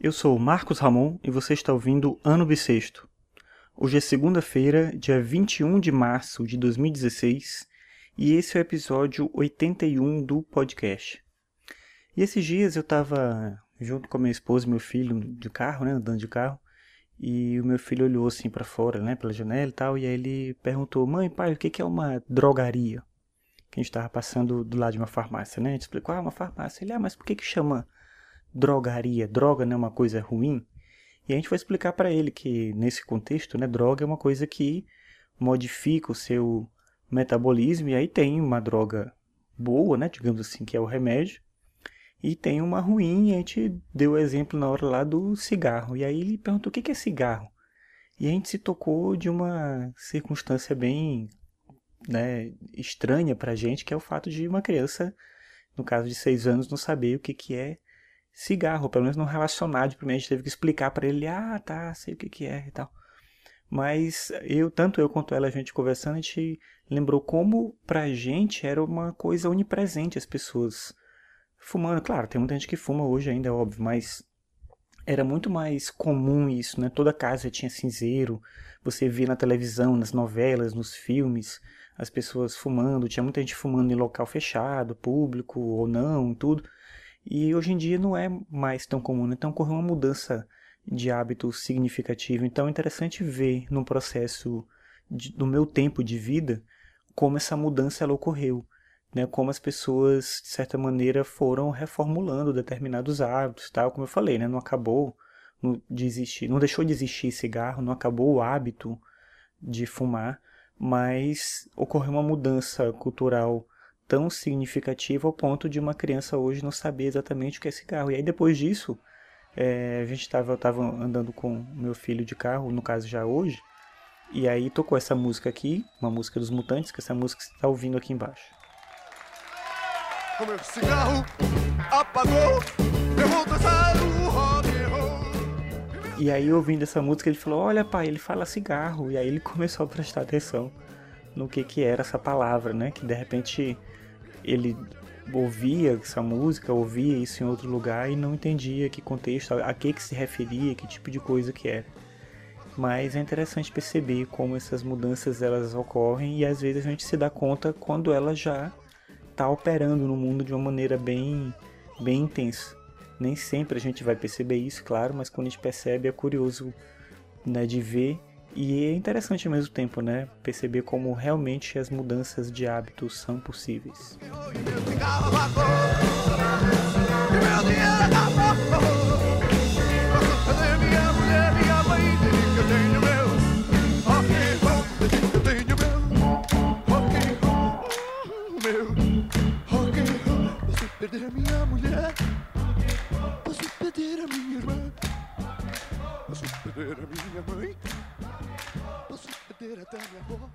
Eu sou Marcos Ramon e você está ouvindo Ano Bissexto. Hoje é segunda-feira, dia 21 de março de 2016, e esse é o episódio 81 do podcast. E esses dias eu estava junto com a minha esposa e meu filho de carro, né, andando de carro, e o meu filho olhou assim para fora, né, pela janela e tal, e aí ele perguntou: "Mãe, pai, o que é uma drogaria?" Que a gente estava passando do lado de uma farmácia, né? A gente explicou: "Ah, uma farmácia". Ele: "Ah, mas por que que chama drogaria, droga não é uma coisa ruim. E a gente vai explicar para ele que nesse contexto, né, droga é uma coisa que modifica o seu metabolismo e aí tem uma droga boa, né, digamos assim, que é o remédio, e tem uma ruim, e a gente deu o exemplo na hora lá do cigarro. E aí ele perguntou o que é cigarro. E a gente se tocou de uma circunstância bem né, estranha pra gente, que é o fato de uma criança, no caso de seis anos, não saber o que, que é cigarro, pelo menos não relacionado. Primeiro a gente teve que explicar para ele, ah, tá, sei o que que é e tal. Mas eu, tanto eu quanto ela, a gente conversando, a gente lembrou como pra gente era uma coisa onipresente as pessoas fumando. Claro, tem muita gente que fuma hoje ainda, é óbvio, mas era muito mais comum isso, né? Toda casa tinha cinzeiro, você via na televisão, nas novelas, nos filmes, as pessoas fumando, tinha muita gente fumando em local fechado, público ou não, tudo. E hoje em dia não é mais tão comum, né? então ocorreu uma mudança de hábito significativa. Então é interessante ver no processo de, do meu tempo de vida como essa mudança ela ocorreu, né? Como as pessoas de certa maneira foram reformulando determinados hábitos, tal, como eu falei, né? Não acabou não, de não deixou de existir cigarro, não acabou o hábito de fumar, mas ocorreu uma mudança cultural tão significativa ao ponto de uma criança hoje não saber exatamente o que é cigarro. E aí depois disso, é, a gente estava tava andando com meu filho de carro, no caso já hoje, e aí tocou essa música aqui, uma música dos Mutantes, que é essa música que você está ouvindo aqui embaixo. O meu cigarro apagou, eu vou dançar o rock and roll. E aí ouvindo essa música ele falou, olha pai, ele fala cigarro. E aí ele começou a prestar atenção no que que era essa palavra, né? Que de repente ele ouvia essa música, ouvia isso em outro lugar e não entendia que contexto, a que, que se referia, que tipo de coisa que era. Mas é interessante perceber como essas mudanças elas ocorrem e às vezes a gente se dá conta quando ela já está operando no mundo de uma maneira bem, bem intensa. Nem sempre a gente vai perceber isso, claro, mas quando a gente percebe é curioso né, de ver e é interessante ao mesmo tempo, né? Perceber como realmente as mudanças de hábitos são possíveis. minha mulher, posso perder a minha mãe. Posso perder até minha avó